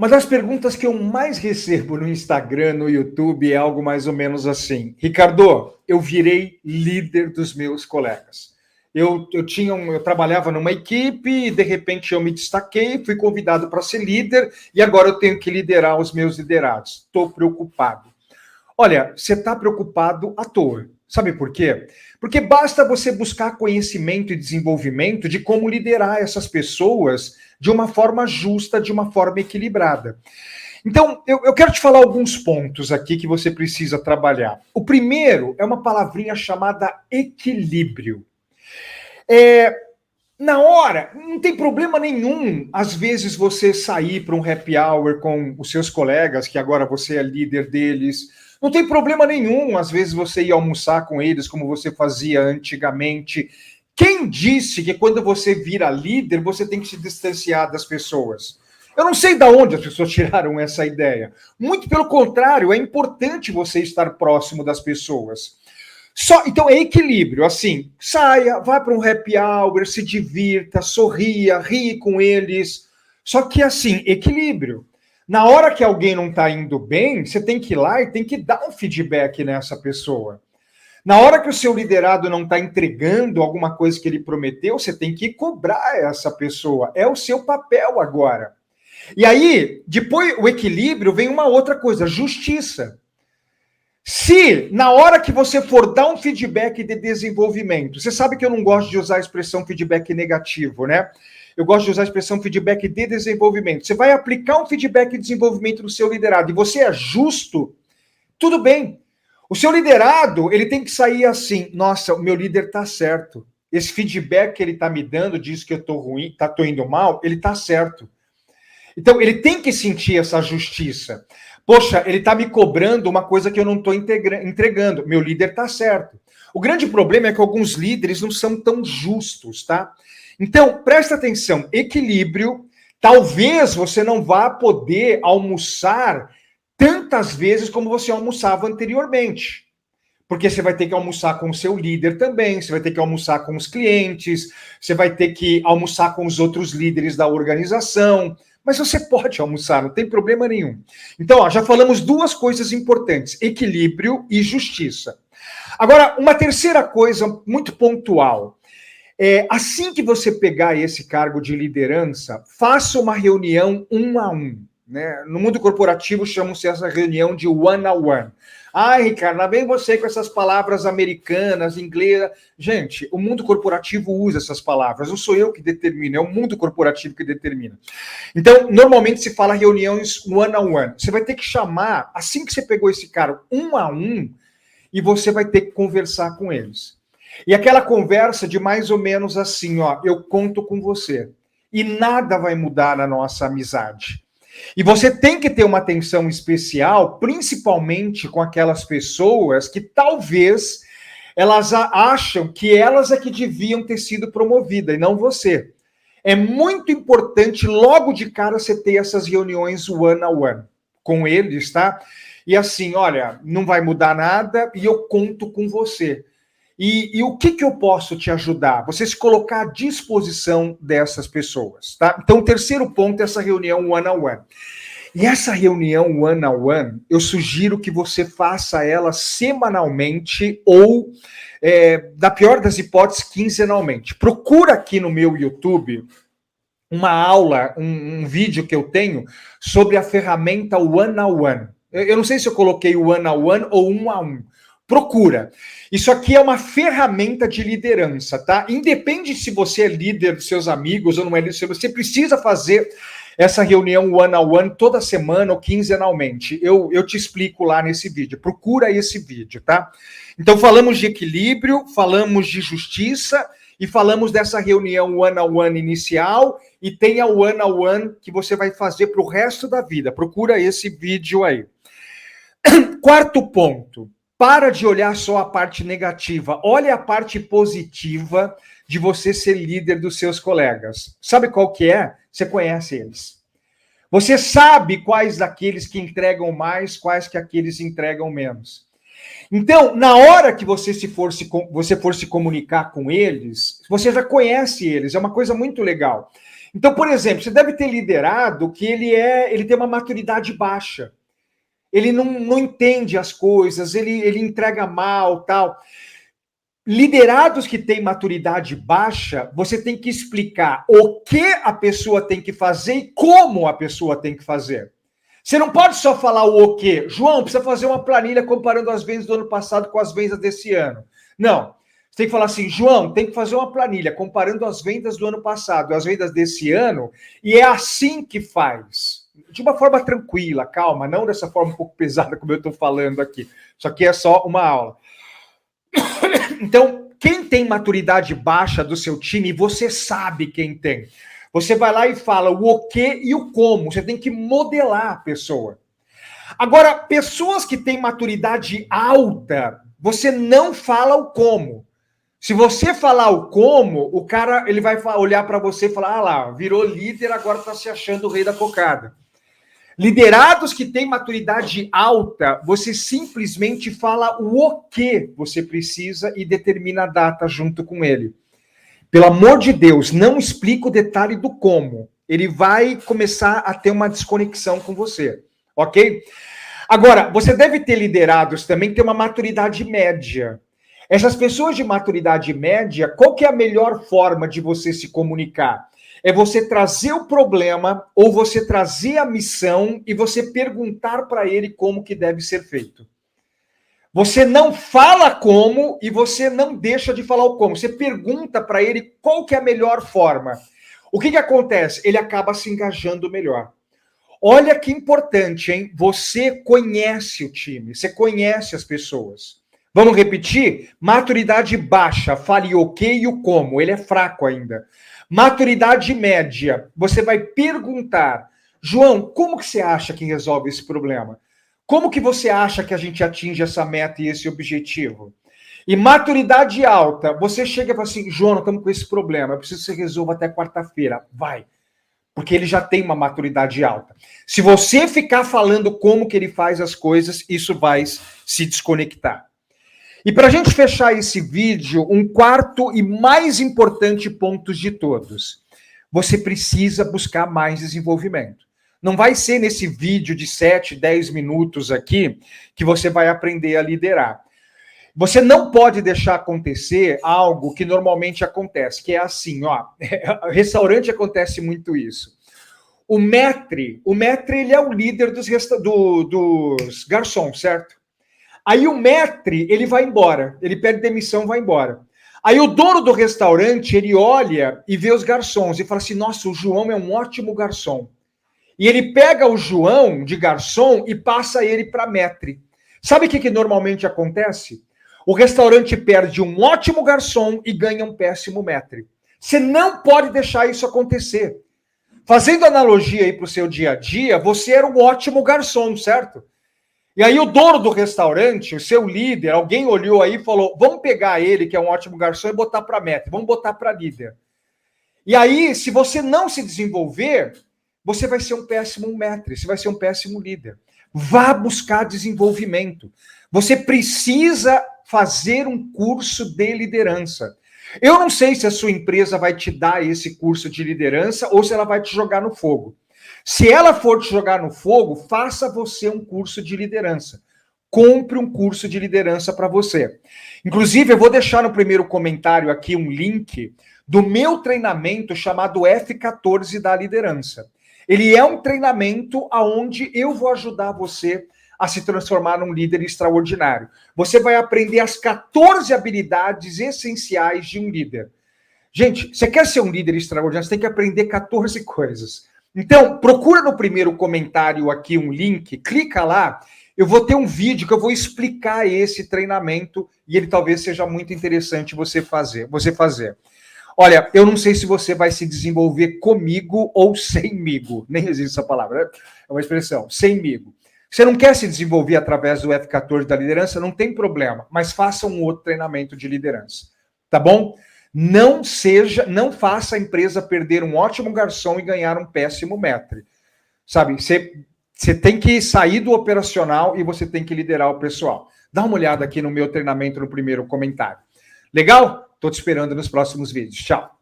Uma das perguntas que eu mais recebo no Instagram, no YouTube, é algo mais ou menos assim: Ricardo, eu virei líder dos meus colegas. Eu, eu tinha um, eu trabalhava numa equipe e de repente eu me destaquei, fui convidado para ser líder e agora eu tenho que liderar os meus liderados. Estou preocupado. Olha, você está preocupado à toa. Sabe por quê? Porque basta você buscar conhecimento e desenvolvimento de como liderar essas pessoas de uma forma justa, de uma forma equilibrada. Então, eu, eu, quero te falar alguns pontos aqui que você precisa trabalhar. O primeiro é uma palavrinha chamada equilíbrio. É, na hora, não tem problema nenhum, às vezes, você sair para um happy hour com os seus colegas, que agora você é líder deles não tem problema nenhum, às vezes, você ir almoçar com eles como você fazia antigamente. Quem disse que quando você vira líder, você tem que se distanciar das pessoas? Eu não sei de onde as pessoas tiraram essa ideia. Muito pelo contrário, é importante você estar próximo das pessoas. Só, então é equilíbrio, assim, saia, vá para um happy hour, se divirta, sorria, rie com eles. Só que assim, equilíbrio. Na hora que alguém não está indo bem, você tem que ir lá e tem que dar um feedback nessa pessoa. Na hora que o seu liderado não está entregando alguma coisa que ele prometeu, você tem que cobrar essa pessoa. É o seu papel agora. E aí, depois o equilíbrio vem uma outra coisa, justiça. Se na hora que você for dar um feedback de desenvolvimento, você sabe que eu não gosto de usar a expressão feedback negativo, né? Eu gosto de usar a expressão feedback de desenvolvimento. Você vai aplicar um feedback de desenvolvimento no seu liderado e você é justo, tudo bem. O seu liderado, ele tem que sair assim: nossa, o meu líder está certo. Esse feedback que ele está me dando diz que eu estou ruim, tá, indo mal, ele está certo. Então, ele tem que sentir essa justiça. Poxa, ele está me cobrando uma coisa que eu não estou entregando. Meu líder está certo. O grande problema é que alguns líderes não são tão justos, tá? Então, presta atenção, equilíbrio. Talvez você não vá poder almoçar tantas vezes como você almoçava anteriormente. Porque você vai ter que almoçar com o seu líder também, você vai ter que almoçar com os clientes, você vai ter que almoçar com os outros líderes da organização. Mas você pode almoçar, não tem problema nenhum. Então, ó, já falamos duas coisas importantes: equilíbrio e justiça. Agora, uma terceira coisa muito pontual. É, assim que você pegar esse cargo de liderança, faça uma reunião um a um. Né? No mundo corporativo chamam-se essa reunião de one a one. Ai, Ricardo, lá vem você com essas palavras americanas, inglesas. Gente, o mundo corporativo usa essas palavras, não sou eu que determino, é o mundo corporativo que determina. Então, normalmente se fala reuniões one a one. Você vai ter que chamar, assim que você pegou esse cara, um a um, e você vai ter que conversar com eles. E aquela conversa de mais ou menos assim, ó, eu conto com você. E nada vai mudar na nossa amizade. E você tem que ter uma atenção especial, principalmente com aquelas pessoas que talvez elas acham que elas é que deviam ter sido promovidas e não você. É muito importante logo de cara você ter essas reuniões one on one com eles, tá? E assim, olha, não vai mudar nada e eu conto com você. E, e, o que, que eu posso te ajudar? Você se colocar à disposição dessas pessoas, tá? Então, o terceiro ponto é essa reunião one-on-one. E essa reunião one-on-one, eu sugiro que você faça ela semanalmente ou, é, da pior das hipóteses, quinzenalmente. Procura aqui no meu YouTube uma aula, um, um vídeo que eu tenho sobre a ferramenta one-on-one. Eu não sei se eu coloquei o one-on-one ou um a um procura. Isso aqui é uma ferramenta de liderança, tá? Independe se você é líder dos seus amigos ou não é líder, você precisa fazer essa reunião one-on-one -on -one toda semana ou quinzenalmente. Eu, eu te explico lá nesse vídeo. Procura esse vídeo, tá? Então, falamos de equilíbrio, falamos de justiça e falamos dessa reunião one-on-one -on -one inicial e tem a one-on-one -on -one que você vai fazer para o resto da vida. Procura esse vídeo aí. Quarto ponto para de olhar só a parte negativa, olha a parte positiva de você ser líder dos seus colegas. Sabe qual que é? Você conhece eles. Você sabe quais daqueles que entregam mais, quais que aqueles entregam menos. Então, na hora que você se for se, você for se comunicar com eles, você já conhece eles, é uma coisa muito legal. Então, por exemplo, você deve ter liderado que ele é, ele tem uma maturidade baixa. Ele não, não entende as coisas, ele, ele entrega mal, tal. Liderados que têm maturidade baixa, você tem que explicar o que a pessoa tem que fazer e como a pessoa tem que fazer. Você não pode só falar o o quê. João, precisa fazer uma planilha comparando as vendas do ano passado com as vendas desse ano. Não. Você tem que falar assim, João, tem que fazer uma planilha comparando as vendas do ano passado e as vendas desse ano, e é assim que faz. De uma forma tranquila, calma, não dessa forma um pouco pesada como eu estou falando aqui. Isso aqui é só uma aula. Então, quem tem maturidade baixa do seu time, você sabe quem tem. Você vai lá e fala o o que e o como. Você tem que modelar a pessoa. Agora, pessoas que têm maturidade alta, você não fala o como. Se você falar o como, o cara ele vai olhar para você e falar: ah lá, virou líder, agora está se achando o rei da cocada. Liderados que têm maturidade alta, você simplesmente fala o o que você precisa e determina a data junto com ele. Pelo amor de Deus, não explica o detalhe do como. Ele vai começar a ter uma desconexão com você, ok? Agora, você deve ter liderados também que tem uma maturidade média. Essas pessoas de maturidade média, qual que é a melhor forma de você se comunicar? É você trazer o problema ou você trazer a missão e você perguntar para ele como que deve ser feito. Você não fala como e você não deixa de falar o como. Você pergunta para ele qual que é a melhor forma. O que, que acontece? Ele acaba se engajando melhor. Olha que importante, hein? Você conhece o time, você conhece as pessoas. Vamos repetir? Maturidade baixa, fale o que e o como, ele é fraco ainda. Maturidade média, você vai perguntar, João, como que você acha que resolve esse problema? Como que você acha que a gente atinge essa meta e esse objetivo? E maturidade alta, você chega e fala assim, João, estamos com esse problema, eu preciso que você resolva até quarta-feira. Vai. Porque ele já tem uma maturidade alta. Se você ficar falando como que ele faz as coisas, isso vai se desconectar. E para a gente fechar esse vídeo, um quarto e mais importante ponto de todos. Você precisa buscar mais desenvolvimento. Não vai ser nesse vídeo de 7, 10 minutos aqui que você vai aprender a liderar. Você não pode deixar acontecer algo que normalmente acontece, que é assim, ó. Restaurante acontece muito isso. O maître, o maître ele é o líder dos, do, dos garçons, certo? Aí o maître, ele vai embora, ele pede demissão, vai embora. Aí o dono do restaurante, ele olha e vê os garçons e fala assim: "Nossa, o João é um ótimo garçom". E ele pega o João de garçom e passa ele para maître. Sabe o que, que normalmente acontece? O restaurante perde um ótimo garçom e ganha um péssimo maître. Você não pode deixar isso acontecer. Fazendo analogia aí para o seu dia a dia, você era um ótimo garçom, certo? E aí o dono do restaurante, o seu líder, alguém olhou aí e falou: vamos pegar ele, que é um ótimo garçom, e botar para meta, vamos botar para líder. E aí, se você não se desenvolver, você vai ser um péssimo mestre, você vai ser um péssimo líder. Vá buscar desenvolvimento. Você precisa fazer um curso de liderança. Eu não sei se a sua empresa vai te dar esse curso de liderança ou se ela vai te jogar no fogo. Se ela for te jogar no fogo, faça você um curso de liderança. Compre um curso de liderança para você. Inclusive, eu vou deixar no primeiro comentário aqui um link do meu treinamento chamado F14 da liderança. Ele é um treinamento aonde eu vou ajudar você a se transformar num líder extraordinário. Você vai aprender as 14 habilidades essenciais de um líder. Gente, você quer ser um líder extraordinário, você tem que aprender 14 coisas. Então, procura no primeiro comentário aqui um link, clica lá. Eu vou ter um vídeo que eu vou explicar esse treinamento e ele talvez seja muito interessante você fazer. Você fazer. Olha, eu não sei se você vai se desenvolver comigo ou semigo. Nem existe essa palavra, né? é uma expressão, semigo. Você não quer se desenvolver através do F14 da liderança, não tem problema, mas faça um outro treinamento de liderança. Tá bom? Não seja, não faça a empresa perder um ótimo garçom e ganhar um péssimo maître. Sabe, você tem que sair do operacional e você tem que liderar o pessoal. Dá uma olhada aqui no meu treinamento no primeiro comentário. Legal? Estou te esperando nos próximos vídeos. Tchau.